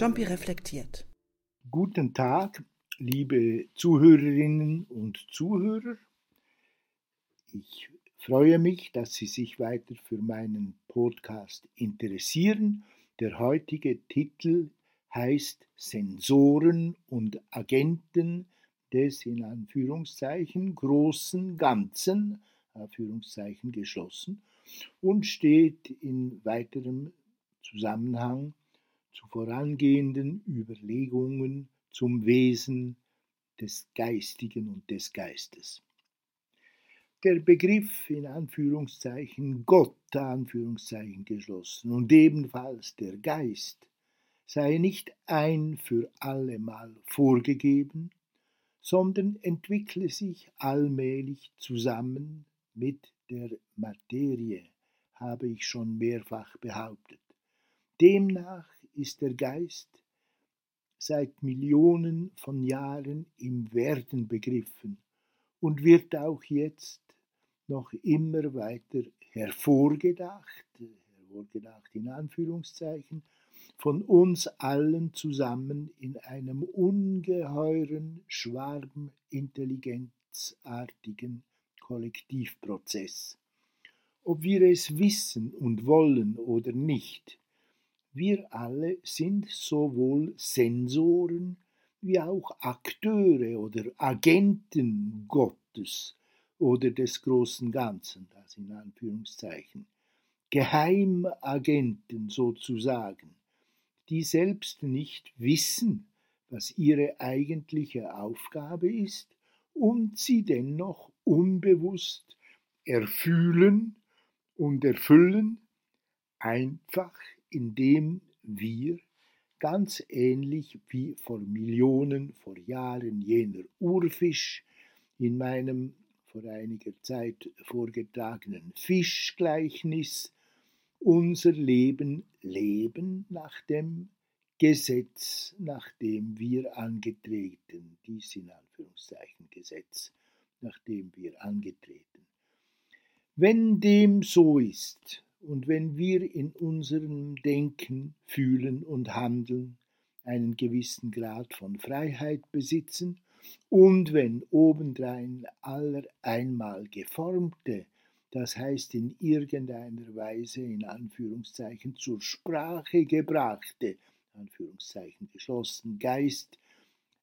Jumpy reflektiert. Guten Tag, liebe Zuhörerinnen und Zuhörer. Ich freue mich, dass Sie sich weiter für meinen Podcast interessieren. Der heutige Titel heißt Sensoren und Agenten des in Anführungszeichen großen Ganzen, Anführungszeichen geschlossen, und steht in weiterem Zusammenhang zu vorangehenden Überlegungen zum Wesen des Geistigen und des Geistes. Der Begriff in Anführungszeichen Gott, Anführungszeichen geschlossen, und ebenfalls der Geist sei nicht ein für allemal vorgegeben, sondern entwickle sich allmählich zusammen mit der Materie, habe ich schon mehrfach behauptet. Demnach ist der Geist seit Millionen von Jahren im Werden begriffen und wird auch jetzt noch immer weiter hervorgedacht, hervorgedacht in Anführungszeichen, von uns allen zusammen in einem ungeheuren Schwarm intelligenzartigen Kollektivprozess. Ob wir es wissen und wollen oder nicht, wir alle sind sowohl Sensoren wie auch Akteure oder Agenten Gottes oder des großen Ganzen, das in Anführungszeichen, Geheimagenten sozusagen, die selbst nicht wissen, was ihre eigentliche Aufgabe ist und sie dennoch unbewusst erfühlen und erfüllen, einfach indem wir, ganz ähnlich wie vor Millionen, vor Jahren jener Urfisch in meinem vor einiger Zeit vorgetragenen Fischgleichnis, unser Leben leben nach dem Gesetz, nach dem wir angetreten, dies in Anführungszeichen Gesetz, nach dem wir angetreten. Wenn dem so ist, und wenn wir in unserem Denken, Fühlen und Handeln einen gewissen Grad von Freiheit besitzen, und wenn obendrein aller einmal geformte, das heißt in irgendeiner Weise in Anführungszeichen zur Sprache gebrachte, Anführungszeichen geschlossen Geist,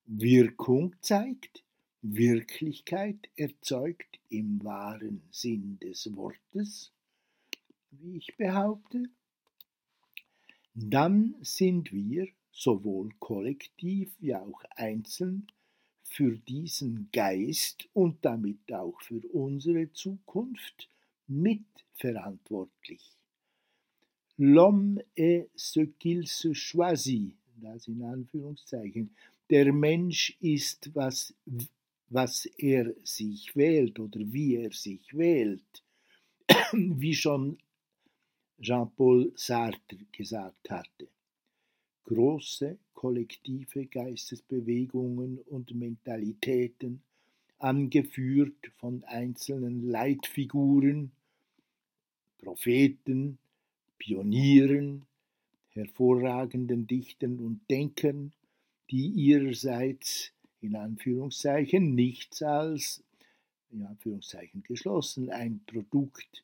Wirkung zeigt, Wirklichkeit erzeugt im wahren Sinn des Wortes, wie ich behaupte, dann sind wir sowohl kollektiv wie auch einzeln für diesen Geist und damit auch für unsere Zukunft mitverantwortlich. L'homme est ce qu'il se choisit, das in Anführungszeichen. Der Mensch ist, was, was er sich wählt oder wie er sich wählt. Wie schon Jean-Paul Sartre gesagt hatte. Große kollektive Geistesbewegungen und Mentalitäten, angeführt von einzelnen Leitfiguren, Propheten, Pionieren, hervorragenden Dichtern und Denkern, die ihrerseits in Anführungszeichen nichts als in Anführungszeichen geschlossen ein Produkt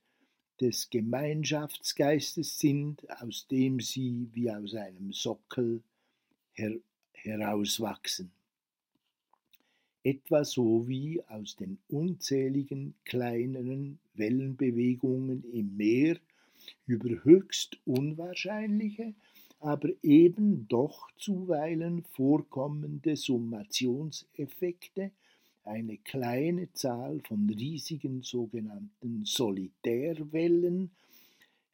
des Gemeinschaftsgeistes sind, aus dem sie wie aus einem Sockel her herauswachsen. Etwa so wie aus den unzähligen kleineren Wellenbewegungen im Meer über höchst unwahrscheinliche, aber eben doch zuweilen vorkommende Summationseffekte eine kleine Zahl von riesigen sogenannten Solitärwellen,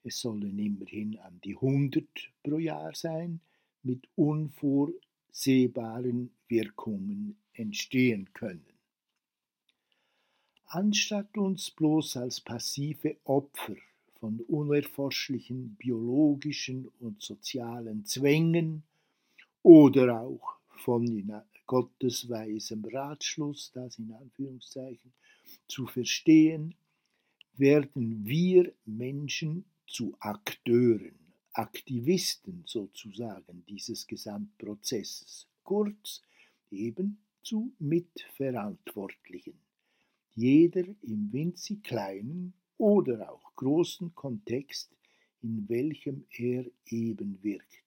es sollen immerhin an die 100 pro Jahr sein, mit unvorsehbaren Wirkungen entstehen können. Anstatt uns bloß als passive Opfer von unerforschlichen biologischen und sozialen Zwängen oder auch von Gottes weisem Ratschluss, das in Anführungszeichen, zu verstehen, werden wir Menschen zu Akteuren, Aktivisten sozusagen dieses Gesamtprozesses, kurz eben zu Mitverantwortlichen, jeder im winzig kleinen oder auch großen Kontext, in welchem er eben wirkt.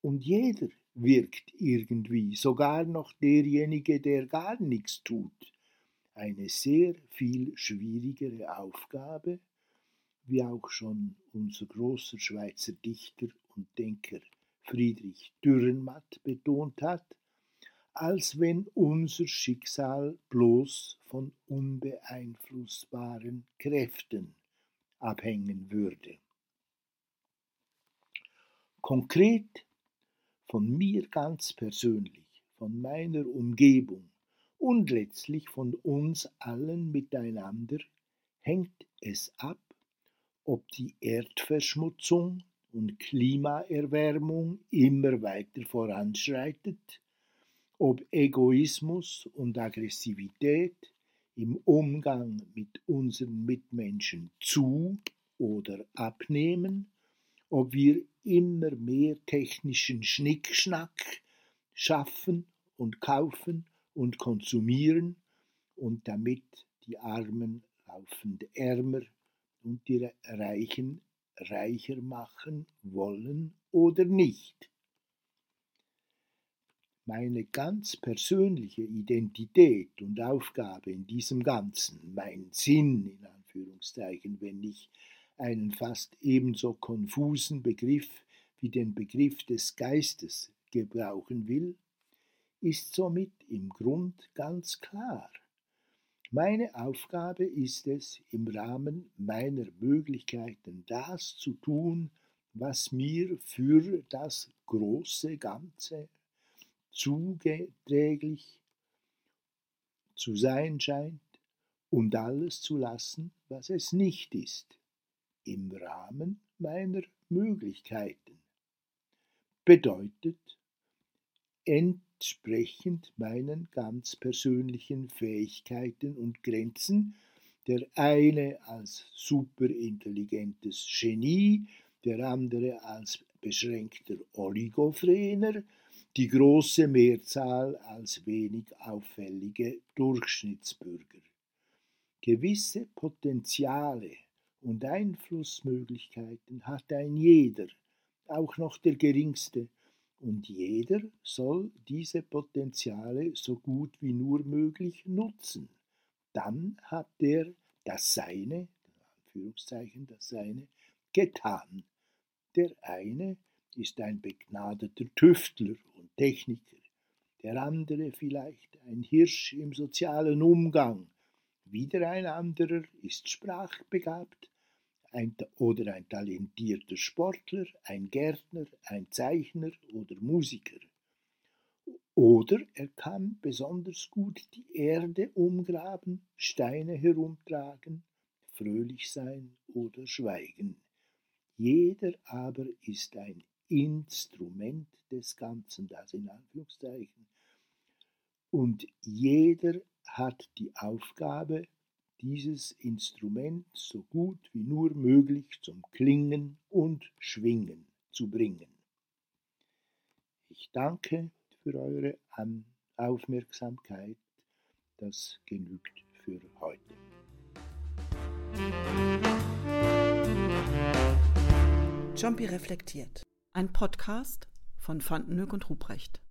Und jeder wirkt irgendwie, sogar noch derjenige, der gar nichts tut. Eine sehr viel schwierigere Aufgabe, wie auch schon unser großer Schweizer Dichter und Denker Friedrich Dürrenmatt betont hat, als wenn unser Schicksal bloß von unbeeinflussbaren Kräften abhängen würde. Konkret von mir ganz persönlich, von meiner Umgebung und letztlich von uns allen miteinander hängt es ab, ob die Erdverschmutzung und Klimaerwärmung immer weiter voranschreitet, ob Egoismus und Aggressivität im Umgang mit unseren Mitmenschen zu oder abnehmen, ob wir immer mehr technischen Schnickschnack schaffen und kaufen und konsumieren und damit die Armen laufend ärmer und die Reichen reicher machen wollen oder nicht. Meine ganz persönliche Identität und Aufgabe in diesem Ganzen, mein Sinn in Anführungszeichen, wenn ich einen fast ebenso konfusen Begriff wie den Begriff des Geistes gebrauchen will, ist somit im Grund ganz klar. Meine Aufgabe ist es, im Rahmen meiner Möglichkeiten das zu tun, was mir für das große Ganze zugänglich zu sein scheint und alles zu lassen, was es nicht ist im Rahmen meiner Möglichkeiten. Bedeutet, entsprechend meinen ganz persönlichen Fähigkeiten und Grenzen, der eine als superintelligentes Genie, der andere als beschränkter Oligophorener, die große Mehrzahl als wenig auffällige Durchschnittsbürger. Gewisse Potenziale und Einflussmöglichkeiten hat ein jeder, auch noch der geringste, und jeder soll diese Potenziale so gut wie nur möglich nutzen. Dann hat er das Seine, Anführungszeichen das Seine, getan. Der eine ist ein begnadeter Tüftler und Techniker, der andere vielleicht ein Hirsch im sozialen Umgang, wieder ein anderer ist sprachbegabt, ein, oder ein talentierter Sportler, ein Gärtner, ein Zeichner oder Musiker. Oder er kann besonders gut die Erde umgraben, Steine herumtragen, fröhlich sein oder schweigen. Jeder aber ist ein Instrument des Ganzen, das in Anführungszeichen. Und jeder hat die Aufgabe, dieses Instrument so gut wie nur möglich zum Klingen und Schwingen zu bringen. Ich danke für eure Aufmerksamkeit. Das genügt für heute. Jumpy reflektiert. Ein Podcast von Vandenhoek und Ruprecht.